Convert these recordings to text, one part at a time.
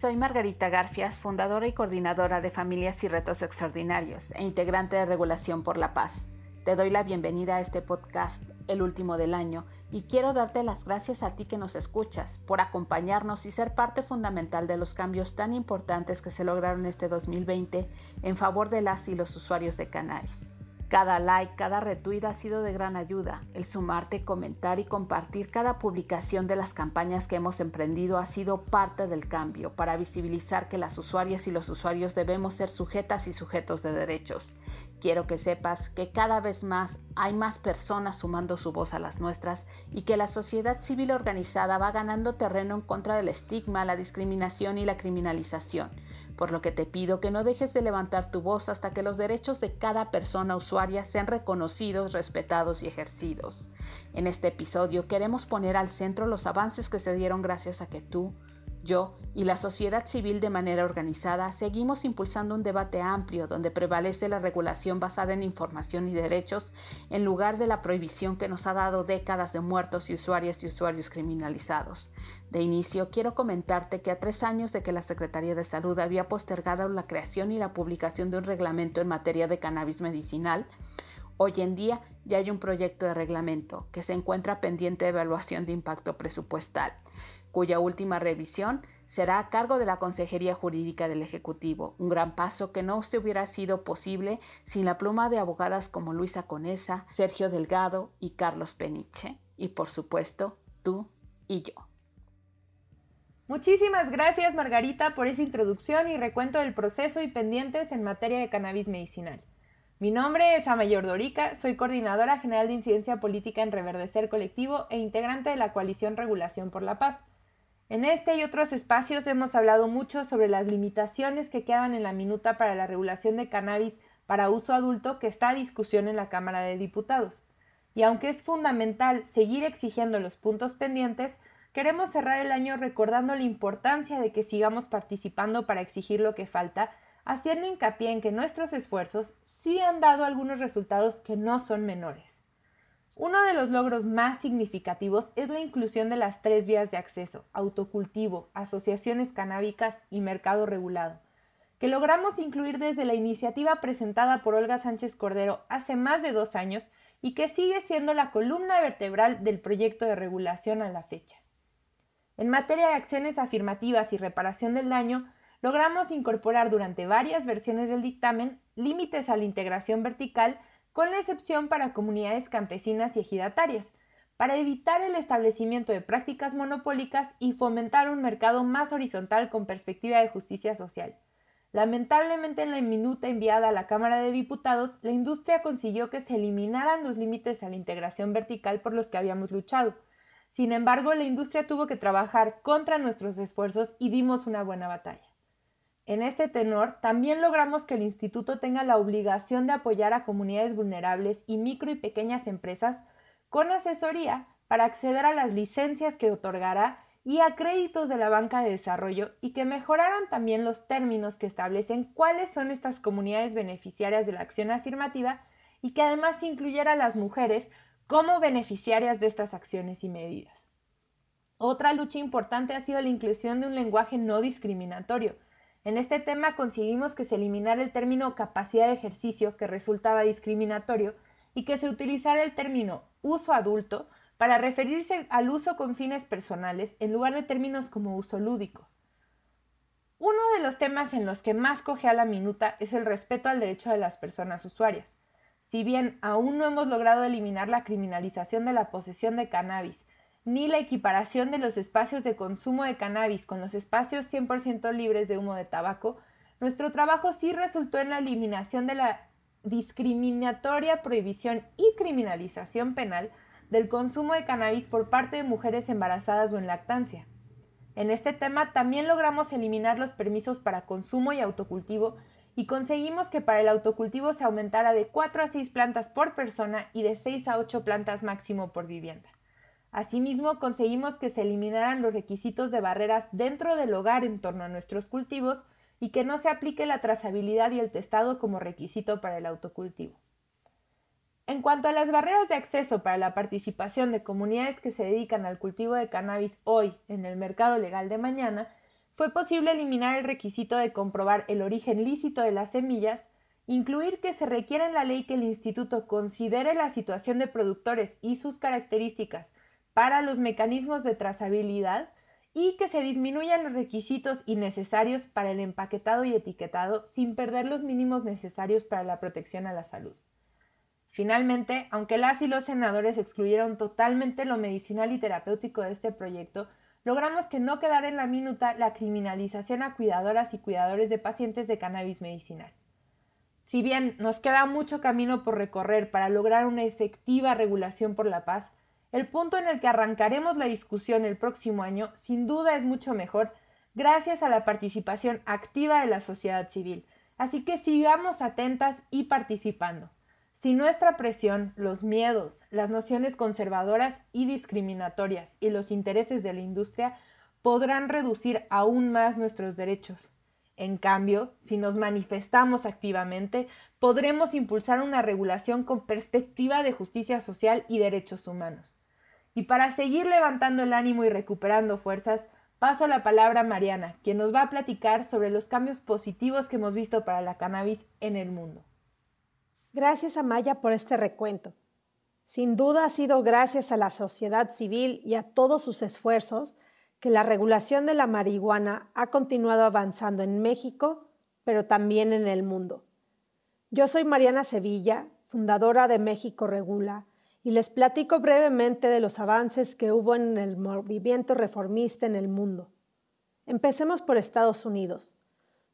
Soy Margarita Garfias, fundadora y coordinadora de Familias y Retos Extraordinarios e integrante de Regulación por la Paz. Te doy la bienvenida a este podcast, el último del año, y quiero darte las gracias a ti que nos escuchas por acompañarnos y ser parte fundamental de los cambios tan importantes que se lograron este 2020 en favor de las y los usuarios de cannabis. Cada like, cada retweet ha sido de gran ayuda. El sumarte, comentar y compartir cada publicación de las campañas que hemos emprendido ha sido parte del cambio para visibilizar que las usuarias y los usuarios debemos ser sujetas y sujetos de derechos. Quiero que sepas que cada vez más hay más personas sumando su voz a las nuestras y que la sociedad civil organizada va ganando terreno en contra del estigma, la discriminación y la criminalización por lo que te pido que no dejes de levantar tu voz hasta que los derechos de cada persona usuaria sean reconocidos, respetados y ejercidos. En este episodio queremos poner al centro los avances que se dieron gracias a que tú, yo y la sociedad civil de manera organizada seguimos impulsando un debate amplio donde prevalece la regulación basada en información y derechos en lugar de la prohibición que nos ha dado décadas de muertos y usuarias y usuarios criminalizados. De inicio, quiero comentarte que a tres años de que la Secretaría de Salud había postergado la creación y la publicación de un reglamento en materia de cannabis medicinal, Hoy en día ya hay un proyecto de reglamento que se encuentra pendiente de evaluación de impacto presupuestal cuya última revisión será a cargo de la Consejería Jurídica del Ejecutivo, un gran paso que no se hubiera sido posible sin la pluma de abogadas como Luisa Conesa, Sergio Delgado y Carlos Peniche, y por supuesto, tú y yo. Muchísimas gracias Margarita por esa introducción y recuento del proceso y pendientes en materia de cannabis medicinal. Mi nombre es Amayor Dorica, soy coordinadora general de incidencia política en Reverdecer Colectivo e integrante de la coalición Regulación por la Paz. En este y otros espacios hemos hablado mucho sobre las limitaciones que quedan en la minuta para la regulación de cannabis para uso adulto que está a discusión en la Cámara de Diputados. Y aunque es fundamental seguir exigiendo los puntos pendientes, queremos cerrar el año recordando la importancia de que sigamos participando para exigir lo que falta, haciendo hincapié en que nuestros esfuerzos sí han dado algunos resultados que no son menores. Uno de los logros más significativos es la inclusión de las tres vías de acceso, autocultivo, asociaciones canábicas y mercado regulado, que logramos incluir desde la iniciativa presentada por Olga Sánchez Cordero hace más de dos años y que sigue siendo la columna vertebral del proyecto de regulación a la fecha. En materia de acciones afirmativas y reparación del daño, logramos incorporar durante varias versiones del dictamen límites a la integración vertical con la excepción para comunidades campesinas y ejidatarias, para evitar el establecimiento de prácticas monopólicas y fomentar un mercado más horizontal con perspectiva de justicia social. Lamentablemente en la minuta enviada a la Cámara de Diputados, la industria consiguió que se eliminaran los límites a la integración vertical por los que habíamos luchado. Sin embargo, la industria tuvo que trabajar contra nuestros esfuerzos y dimos una buena batalla. En este tenor, también logramos que el instituto tenga la obligación de apoyar a comunidades vulnerables y micro y pequeñas empresas con asesoría para acceder a las licencias que otorgará y a créditos de la banca de desarrollo y que mejoraran también los términos que establecen cuáles son estas comunidades beneficiarias de la acción afirmativa y que además incluyera a las mujeres como beneficiarias de estas acciones y medidas. Otra lucha importante ha sido la inclusión de un lenguaje no discriminatorio, en este tema conseguimos que se eliminara el término capacidad de ejercicio, que resultaba discriminatorio, y que se utilizara el término uso adulto para referirse al uso con fines personales en lugar de términos como uso lúdico. Uno de los temas en los que más coge a la minuta es el respeto al derecho de las personas usuarias. Si bien aún no hemos logrado eliminar la criminalización de la posesión de cannabis ni la equiparación de los espacios de consumo de cannabis con los espacios 100% libres de humo de tabaco, nuestro trabajo sí resultó en la eliminación de la discriminatoria prohibición y criminalización penal del consumo de cannabis por parte de mujeres embarazadas o en lactancia. En este tema también logramos eliminar los permisos para consumo y autocultivo y conseguimos que para el autocultivo se aumentara de 4 a 6 plantas por persona y de 6 a 8 plantas máximo por vivienda. Asimismo, conseguimos que se eliminaran los requisitos de barreras dentro del hogar en torno a nuestros cultivos y que no se aplique la trazabilidad y el testado como requisito para el autocultivo. En cuanto a las barreras de acceso para la participación de comunidades que se dedican al cultivo de cannabis hoy en el mercado legal de mañana, fue posible eliminar el requisito de comprobar el origen lícito de las semillas, incluir que se requiera en la ley que el instituto considere la situación de productores y sus características para los mecanismos de trazabilidad y que se disminuyan los requisitos innecesarios para el empaquetado y etiquetado sin perder los mínimos necesarios para la protección a la salud. Finalmente, aunque las y los senadores excluyeron totalmente lo medicinal y terapéutico de este proyecto, logramos que no quedara en la minuta la criminalización a cuidadoras y cuidadores de pacientes de cannabis medicinal. Si bien nos queda mucho camino por recorrer para lograr una efectiva regulación por la paz, el punto en el que arrancaremos la discusión el próximo año sin duda es mucho mejor gracias a la participación activa de la sociedad civil, así que sigamos atentas y participando. Si nuestra presión, los miedos, las nociones conservadoras y discriminatorias y los intereses de la industria podrán reducir aún más nuestros derechos. En cambio, si nos manifestamos activamente, podremos impulsar una regulación con perspectiva de justicia social y derechos humanos. Y para seguir levantando el ánimo y recuperando fuerzas, paso la palabra a Mariana, quien nos va a platicar sobre los cambios positivos que hemos visto para la cannabis en el mundo. Gracias a Maya por este recuento. Sin duda ha sido gracias a la sociedad civil y a todos sus esfuerzos que la regulación de la marihuana ha continuado avanzando en México, pero también en el mundo. Yo soy Mariana Sevilla, fundadora de México Regula, y les platico brevemente de los avances que hubo en el movimiento reformista en el mundo. Empecemos por Estados Unidos,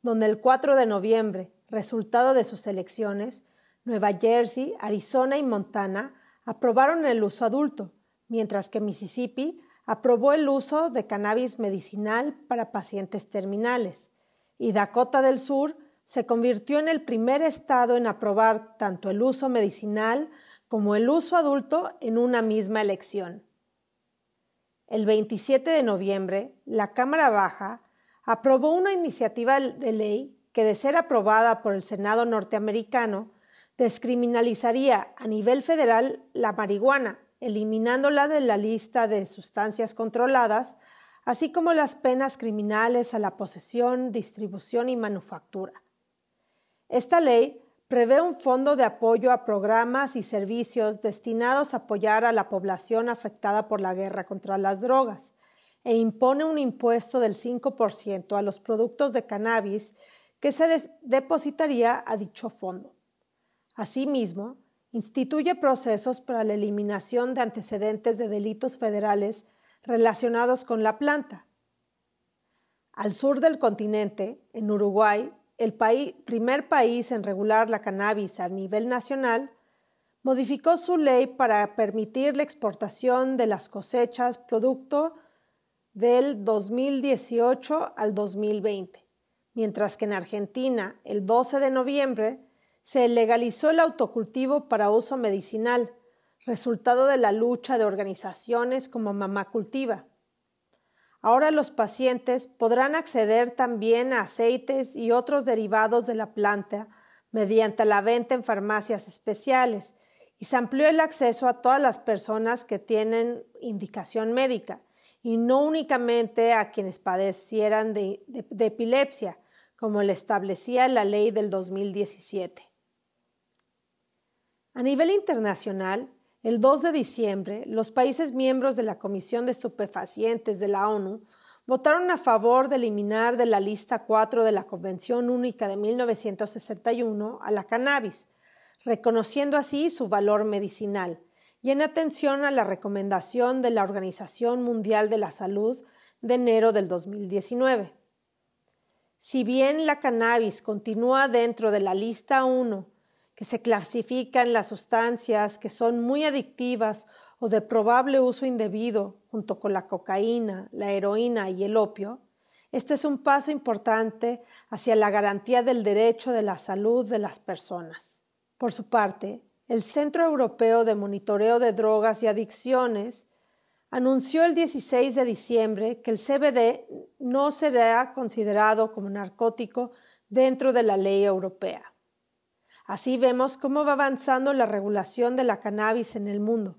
donde el 4 de noviembre, resultado de sus elecciones, Nueva Jersey, Arizona y Montana aprobaron el uso adulto, mientras que Mississippi aprobó el uso de cannabis medicinal para pacientes terminales, y Dakota del Sur se convirtió en el primer estado en aprobar tanto el uso medicinal como el uso adulto en una misma elección. El 27 de noviembre, la Cámara Baja aprobó una iniciativa de ley que, de ser aprobada por el Senado norteamericano, descriminalizaría a nivel federal la marihuana, eliminándola de la lista de sustancias controladas, así como las penas criminales a la posesión, distribución y manufactura. Esta ley prevé un fondo de apoyo a programas y servicios destinados a apoyar a la población afectada por la guerra contra las drogas e impone un impuesto del 5% a los productos de cannabis que se depositaría a dicho fondo. Asimismo, instituye procesos para la eliminación de antecedentes de delitos federales relacionados con la planta. Al sur del continente, en Uruguay, el primer país en regular la cannabis a nivel nacional, modificó su ley para permitir la exportación de las cosechas producto del 2018 al 2020, mientras que en Argentina, el 12 de noviembre, se legalizó el autocultivo para uso medicinal, resultado de la lucha de organizaciones como Mamá Cultiva. Ahora los pacientes podrán acceder también a aceites y otros derivados de la planta mediante la venta en farmacias especiales y se amplió el acceso a todas las personas que tienen indicación médica y no únicamente a quienes padecieran de, epilepsia, como le establecía la ley del 2017. A nivel internacional, el 2 de diciembre, los países miembros de la Comisión de Estupefacientes de la ONU votaron a favor de eliminar de la lista 4 de la Convención Única de 1961 a la cannabis, reconociendo así su valor medicinal y en atención a la recomendación de la Organización Mundial de la Salud de enero del 2019. Si bien la cannabis continúa dentro de la lista 1 que se clasifican las sustancias que son muy adictivas o de probable uso indebido, junto con la cocaína, la heroína y el opio, este es un paso importante hacia la garantía del derecho de la salud de las personas. Por su parte, el Centro Europeo de Monitoreo de Drogas y Adicciones anunció el 16 de diciembre que el CBD no será considerado como narcótico dentro de la ley europea. Así vemos cómo va avanzando la regulación de la cannabis en el mundo,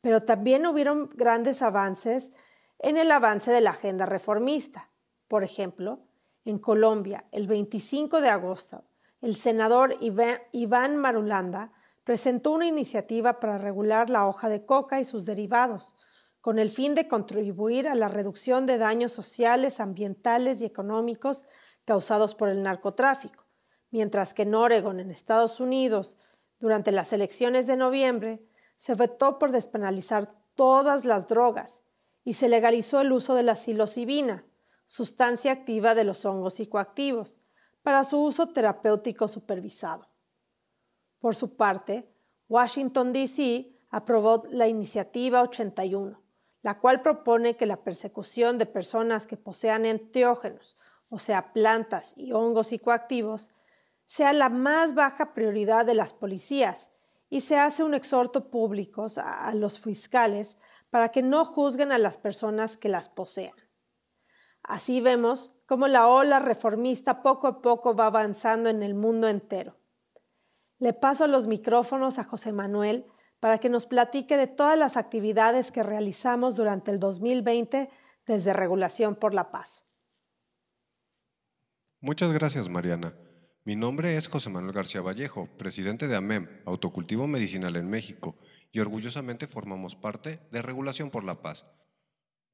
pero también hubieron grandes avances en el avance de la agenda reformista, Por ejemplo, en Colombia, el 25 de agosto, el senador Iván Marulanda presentó una iniciativa para regular la hoja de coca y sus derivados, con el fin de contribuir a la reducción de daños sociales, ambientales y económicos causados por el narcotráfico, mientras que en Oregon, en Estados Unidos, durante las elecciones de noviembre, se votó por despenalizar todas las drogas y se legalizó el uso de la psilocibina, sustancia activa de los hongos psicoactivos, para su uso terapéutico supervisado. Por su parte, Washington, D.C. aprobó la Iniciativa 81, la cual propone que la persecución de personas que posean enteógenos, o sea, plantas y hongos psicoactivos, sea la más baja prioridad de las policías y se hace un exhorto público a los fiscales para que no juzguen a las personas que las posean. Así vemos cómo la ola reformista poco a poco va avanzando en el mundo entero. Le paso los micrófonos a José Manuel para que nos platique de todas las actividades que realizamos durante el 2020 desde Regulación por la Paz. Muchas gracias, Mariana. Mi nombre es José Manuel García Vallejo, presidente de AMEM, Autocultivo Medicinal en México, y orgullosamente formamos parte de Regulación por la Paz.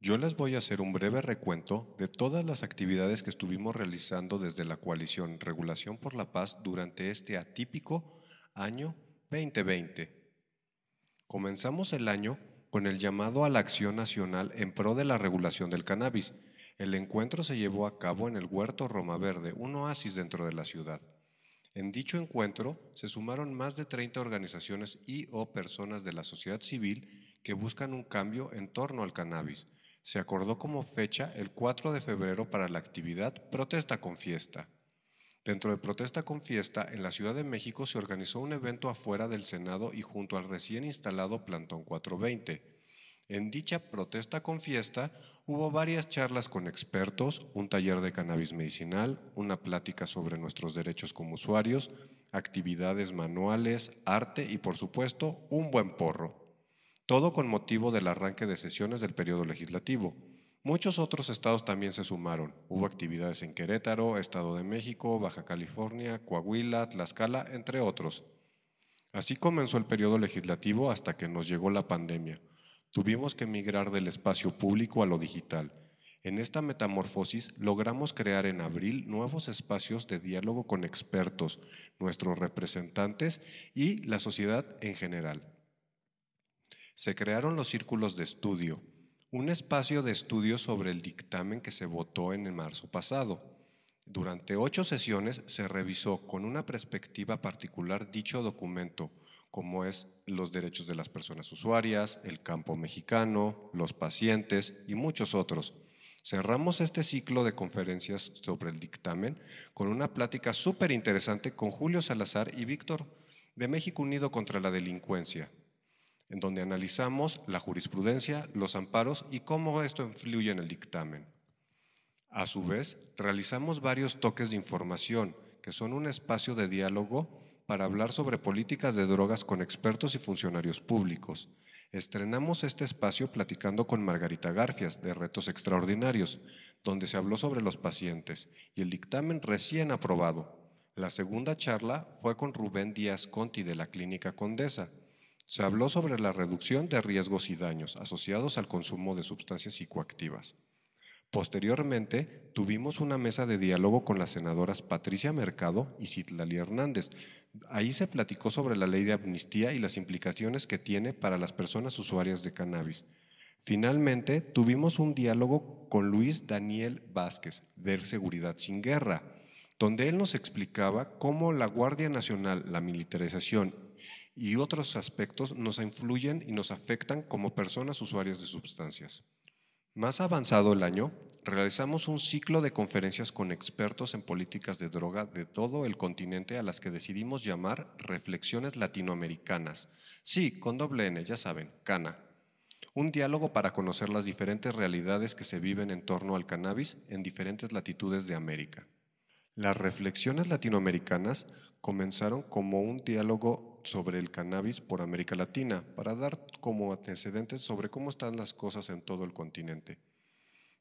Yo les voy a hacer un breve recuento de todas las actividades que estuvimos realizando desde la coalición Regulación por la Paz durante este atípico año 2020. Comenzamos el año con el llamado a la acción nacional en pro de la regulación del cannabis, el encuentro se llevó a cabo en el Huerto Roma Verde, un oasis dentro de la ciudad. En dicho encuentro se sumaron más de 30 organizaciones y o personas de la sociedad civil que buscan un cambio en torno al cannabis. Se acordó como fecha el 4 de febrero para la actividad Protesta con Fiesta. Dentro de Protesta con Fiesta, en la Ciudad de México se organizó un evento afuera del Senado y junto al recién instalado Plantón 420 en dicha protesta con fiesta hubo varias charlas con expertos, un taller de cannabis medicinal, una plática sobre nuestros derechos como usuarios, actividades manuales, arte y por supuesto un buen porro. Todo con motivo del arranque de sesiones del periodo legislativo. Muchos otros estados también se sumaron. Hubo actividades en Querétaro, Estado de México, Baja California, Coahuila, Tlaxcala, entre otros. Así comenzó el periodo legislativo hasta que nos llegó la pandemia. Tuvimos que migrar del espacio público a lo digital. En esta metamorfosis logramos crear en abril nuevos espacios de diálogo con expertos, nuestros representantes y la sociedad en general. Se crearon los círculos de estudio, un espacio de estudio sobre el dictamen que se votó en el marzo pasado. Durante ocho sesiones se revisó con una perspectiva particular dicho documento, como es los derechos de las personas usuarias, el campo mexicano, los pacientes y muchos otros. Cerramos este ciclo de conferencias sobre el dictamen con una plática súper interesante con Julio Salazar y Víctor de México Unido contra la Delincuencia, en donde analizamos la jurisprudencia, los amparos y cómo esto influye en el dictamen. A su vez, realizamos varios toques de información, que son un espacio de diálogo para hablar sobre políticas de drogas con expertos y funcionarios públicos. Estrenamos este espacio platicando con Margarita Garfias de Retos Extraordinarios, donde se habló sobre los pacientes y el dictamen recién aprobado. La segunda charla fue con Rubén Díaz Conti de la Clínica Condesa. Se habló sobre la reducción de riesgos y daños asociados al consumo de sustancias psicoactivas. Posteriormente, tuvimos una mesa de diálogo con las senadoras Patricia Mercado y Citlali Hernández. Ahí se platicó sobre la ley de amnistía y las implicaciones que tiene para las personas usuarias de cannabis. Finalmente, tuvimos un diálogo con Luis Daniel Vázquez, de Seguridad sin Guerra, donde él nos explicaba cómo la Guardia Nacional, la militarización y otros aspectos nos influyen y nos afectan como personas usuarias de sustancias. Más avanzado el año, realizamos un ciclo de conferencias con expertos en políticas de droga de todo el continente a las que decidimos llamar Reflexiones Latinoamericanas. Sí, con doble N, ya saben, Cana. Un diálogo para conocer las diferentes realidades que se viven en torno al cannabis en diferentes latitudes de América. Las reflexiones latinoamericanas comenzaron como un diálogo sobre el cannabis por América Latina, para dar como antecedentes sobre cómo están las cosas en todo el continente.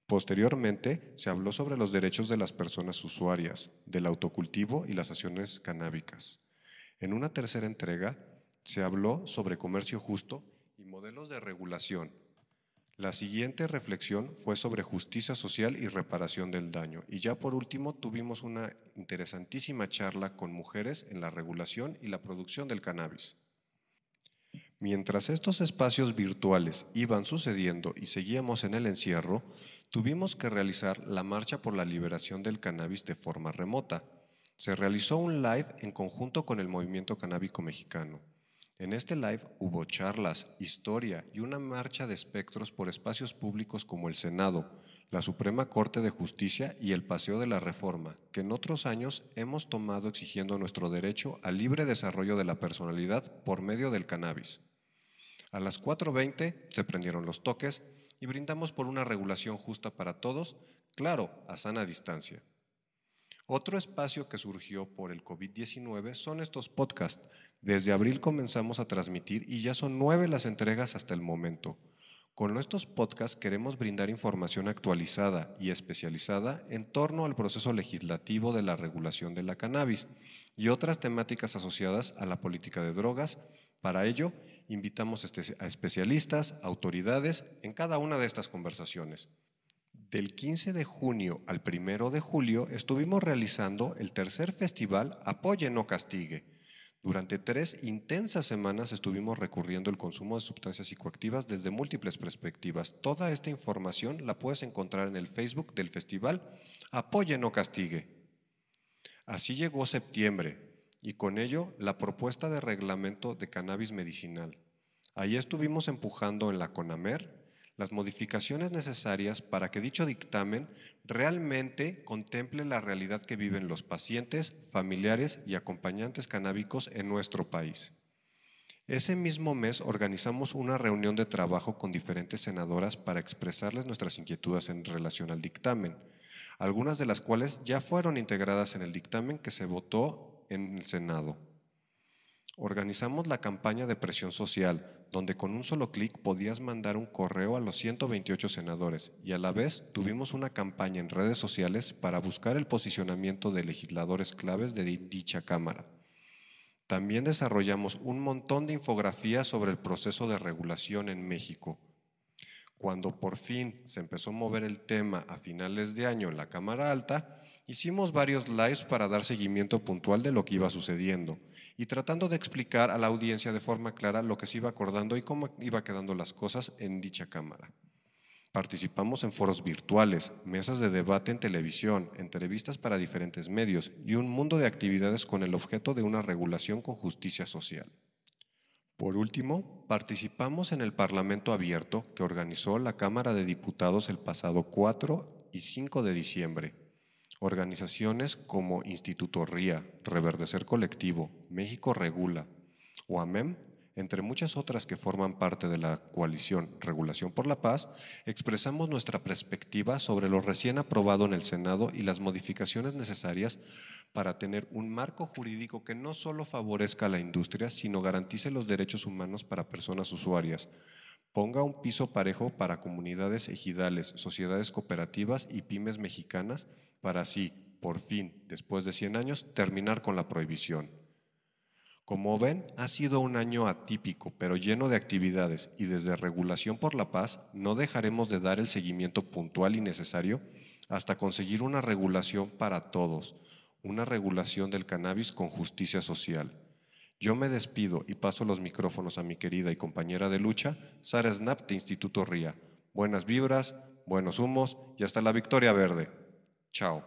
Posteriormente, se habló sobre los derechos de las personas usuarias, del autocultivo y las acciones canábicas. En una tercera entrega, se habló sobre comercio justo y modelos de regulación. La siguiente reflexión fue sobre justicia social y reparación del daño. Y ya por último tuvimos una interesantísima charla con mujeres en la regulación y la producción del cannabis. Mientras estos espacios virtuales iban sucediendo y seguíamos en el encierro, tuvimos que realizar la Marcha por la Liberación del Cannabis de forma remota. Se realizó un live en conjunto con el Movimiento Canábico Mexicano. En este live hubo charlas, historia y una marcha de espectros por espacios públicos como el Senado, la Suprema Corte de Justicia y el Paseo de la Reforma, que en otros años hemos tomado exigiendo nuestro derecho al libre desarrollo de la personalidad por medio del cannabis. A las 4.20 se prendieron los toques y brindamos por una regulación justa para todos, claro, a sana distancia. Otro espacio que surgió por el COVID-19 son estos podcasts. Desde abril comenzamos a transmitir y ya son nueve las entregas hasta el momento. Con estos podcasts queremos brindar información actualizada y especializada en torno al proceso legislativo de la regulación de la cannabis y otras temáticas asociadas a la política de drogas. Para ello, invitamos este, a especialistas, autoridades en cada una de estas conversaciones. Del 15 de junio al 1 de julio estuvimos realizando el tercer festival Apoye no castigue. Durante tres intensas semanas estuvimos recurriendo el consumo de sustancias psicoactivas desde múltiples perspectivas. Toda esta información la puedes encontrar en el Facebook del festival Apoye no castigue. Así llegó septiembre y con ello la propuesta de reglamento de cannabis medicinal. Ahí estuvimos empujando en la CONAMER las modificaciones necesarias para que dicho dictamen realmente contemple la realidad que viven los pacientes, familiares y acompañantes canábicos en nuestro país. Ese mismo mes organizamos una reunión de trabajo con diferentes senadoras para expresarles nuestras inquietudes en relación al dictamen, algunas de las cuales ya fueron integradas en el dictamen que se votó en el Senado. Organizamos la campaña de presión social, donde con un solo clic podías mandar un correo a los 128 senadores y a la vez tuvimos una campaña en redes sociales para buscar el posicionamiento de legisladores claves de dicha Cámara. También desarrollamos un montón de infografías sobre el proceso de regulación en México. Cuando por fin se empezó a mover el tema a finales de año en la Cámara Alta, Hicimos varios lives para dar seguimiento puntual de lo que iba sucediendo y tratando de explicar a la audiencia de forma clara lo que se iba acordando y cómo iba quedando las cosas en dicha Cámara. Participamos en foros virtuales, mesas de debate en televisión, entrevistas para diferentes medios y un mundo de actividades con el objeto de una regulación con justicia social. Por último, participamos en el Parlamento Abierto que organizó la Cámara de Diputados el pasado 4 y 5 de diciembre Organizaciones como Instituto RIA, Reverdecer Colectivo, México Regula o AMEM, entre muchas otras que forman parte de la coalición Regulación por la Paz, expresamos nuestra perspectiva sobre lo recién aprobado en el Senado y las modificaciones necesarias para tener un marco jurídico que no solo favorezca a la industria, sino garantice los derechos humanos para personas usuarias, ponga un piso parejo para comunidades ejidales, sociedades cooperativas y pymes mexicanas para así, por fin, después de 100 años, terminar con la prohibición. Como ven, ha sido un año atípico, pero lleno de actividades y desde Regulación por la Paz no dejaremos de dar el seguimiento puntual y necesario hasta conseguir una regulación para todos, una regulación del cannabis con justicia social. Yo me despido y paso los micrófonos a mi querida y compañera de lucha, Sara Snap de Instituto RIA. Buenas vibras, buenos humos y hasta la victoria verde. Chao.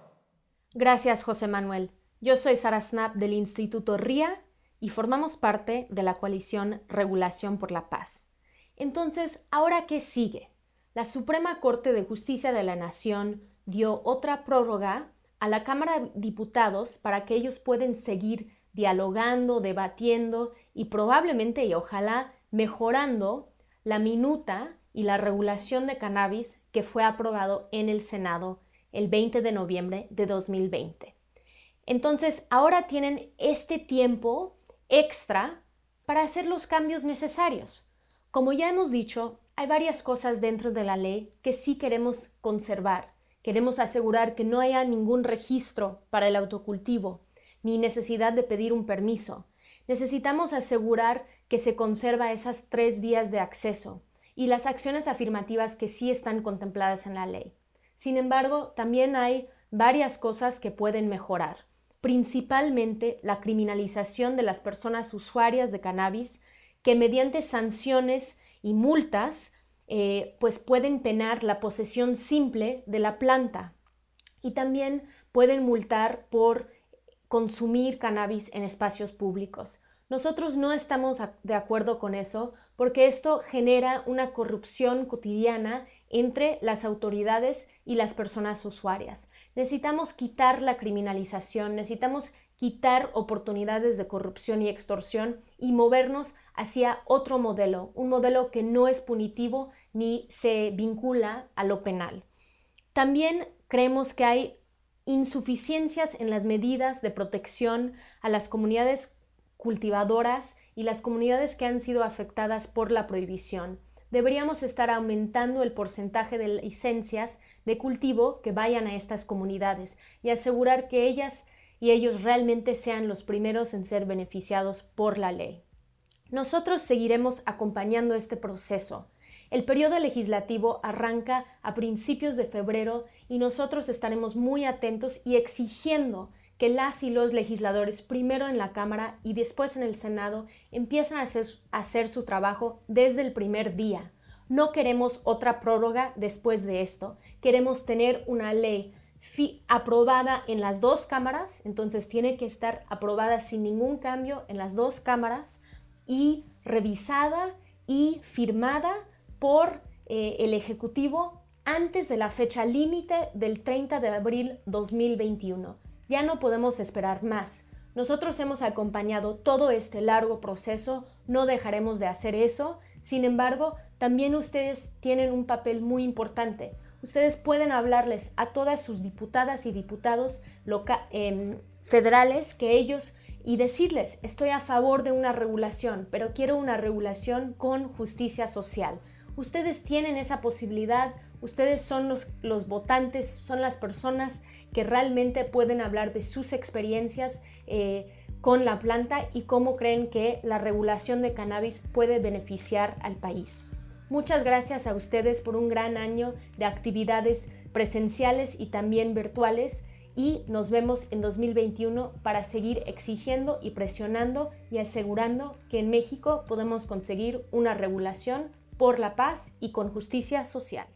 Gracias, José Manuel. Yo soy Sara Snap del Instituto RIA y formamos parte de la coalición Regulación por la Paz. Entonces, ¿ahora qué sigue? La Suprema Corte de Justicia de la Nación dio otra prórroga a la Cámara de Diputados para que ellos puedan seguir dialogando, debatiendo y probablemente y ojalá mejorando la minuta y la regulación de cannabis que fue aprobado en el Senado el 20 de noviembre de 2020. Entonces, ahora tienen este tiempo extra para hacer los cambios necesarios. Como ya hemos dicho, hay varias cosas dentro de la ley que sí queremos conservar. Queremos asegurar que no haya ningún registro para el autocultivo, ni necesidad de pedir un permiso. Necesitamos asegurar que se conserva esas tres vías de acceso y las acciones afirmativas que sí están contempladas en la ley. Sin embargo, también hay varias cosas que pueden mejorar, principalmente la criminalización de las personas usuarias de cannabis que mediante sanciones y multas eh, pues pueden penar la posesión simple de la planta y también pueden multar por consumir cannabis en espacios públicos. Nosotros no estamos de acuerdo con eso porque esto genera una corrupción cotidiana entre las autoridades y las personas usuarias. Necesitamos quitar la criminalización, necesitamos quitar oportunidades de corrupción y extorsión y movernos hacia otro modelo, un modelo que no es punitivo ni se vincula a lo penal. También creemos que hay insuficiencias en las medidas de protección a las comunidades cultivadoras y las comunidades que han sido afectadas por la prohibición. Deberíamos estar aumentando el porcentaje de licencias de cultivo que vayan a estas comunidades y asegurar que ellas y ellos realmente sean los primeros en ser beneficiados por la ley. Nosotros seguiremos acompañando este proceso. El periodo legislativo arranca a principios de febrero y nosotros estaremos muy atentos y exigiendo que las y los legisladores, primero en la Cámara y después en el Senado, empiecen a hacer, su trabajo desde el primer día. No queremos otra prórroga después de esto. Queremos tener una ley aprobada en las dos cámaras, entonces tiene que estar aprobada sin ningún cambio en las dos cámaras y revisada y firmada por eh, el Ejecutivo antes de la fecha límite del 30 de abril 2021. Ya no podemos esperar más. Nosotros hemos acompañado todo este largo proceso, no dejaremos de hacer eso. Sin embargo, también ustedes tienen un papel muy importante ustedes pueden hablarles a todas sus diputadas y diputados em, federales que ellos y decirles, estoy a favor de una regulación, pero quiero una regulación con justicia social. Ustedes tienen esa posibilidad, ustedes son los, los votantes, son las personas que realmente pueden hablar de sus experiencias eh, con la planta y cómo creen que la regulación de cannabis puede beneficiar al país. Muchas gracias a ustedes por un gran año de actividades presenciales y también virtuales y nos vemos en 2021 para seguir exigiendo y presionando y asegurando que en México podemos conseguir una regulación por la paz y con justicia social.